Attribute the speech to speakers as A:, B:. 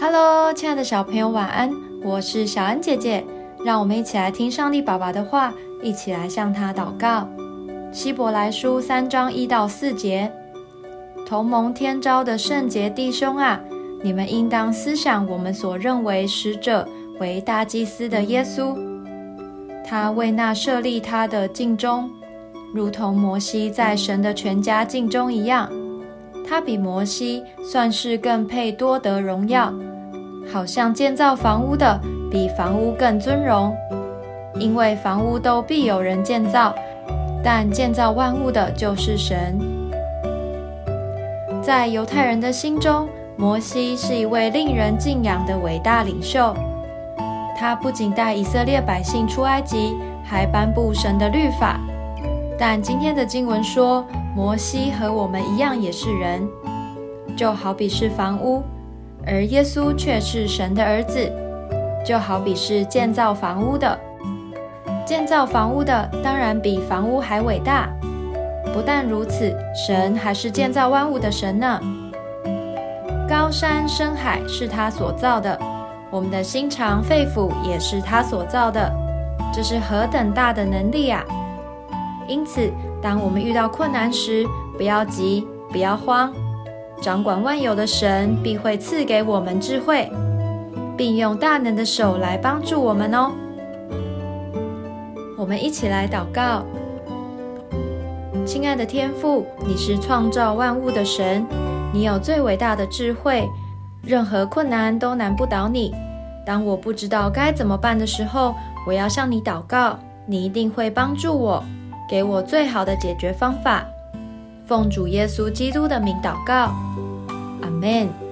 A: Hello，亲爱的小朋友，晚安！我是小恩姐姐，让我们一起来听上帝爸爸的话，一起来向他祷告。希伯来书三章一到四节，同盟天朝的圣洁弟兄啊，你们应当思想我们所认为使者为大祭司的耶稣，他为那设立他的敬中，如同摩西在神的全家敬中一样。他比摩西算是更配多得荣耀，好像建造房屋的比房屋更尊荣，因为房屋都必有人建造，但建造万物的就是神。在犹太人的心中，摩西是一位令人敬仰的伟大领袖。他不仅带以色列百姓出埃及，还颁布神的律法。但今天的经文说。摩西和我们一样也是人，就好比是房屋，而耶稣却是神的儿子，就好比是建造房屋的。建造房屋的当然比房屋还伟大。不但如此，神还是建造万物的神呢。高山深海是他所造的，我们的心肠肺腑也是他所造的，这是何等大的能力啊！因此。当我们遇到困难时，不要急，不要慌。掌管万有的神必会赐给我们智慧，并用大能的手来帮助我们哦。我们一起来祷告：亲爱的天父，你是创造万物的神，你有最伟大的智慧，任何困难都难不倒你。当我不知道该怎么办的时候，我要向你祷告，你一定会帮助我。给我最好的解决方法，奉主耶稣基督的名祷告，阿门。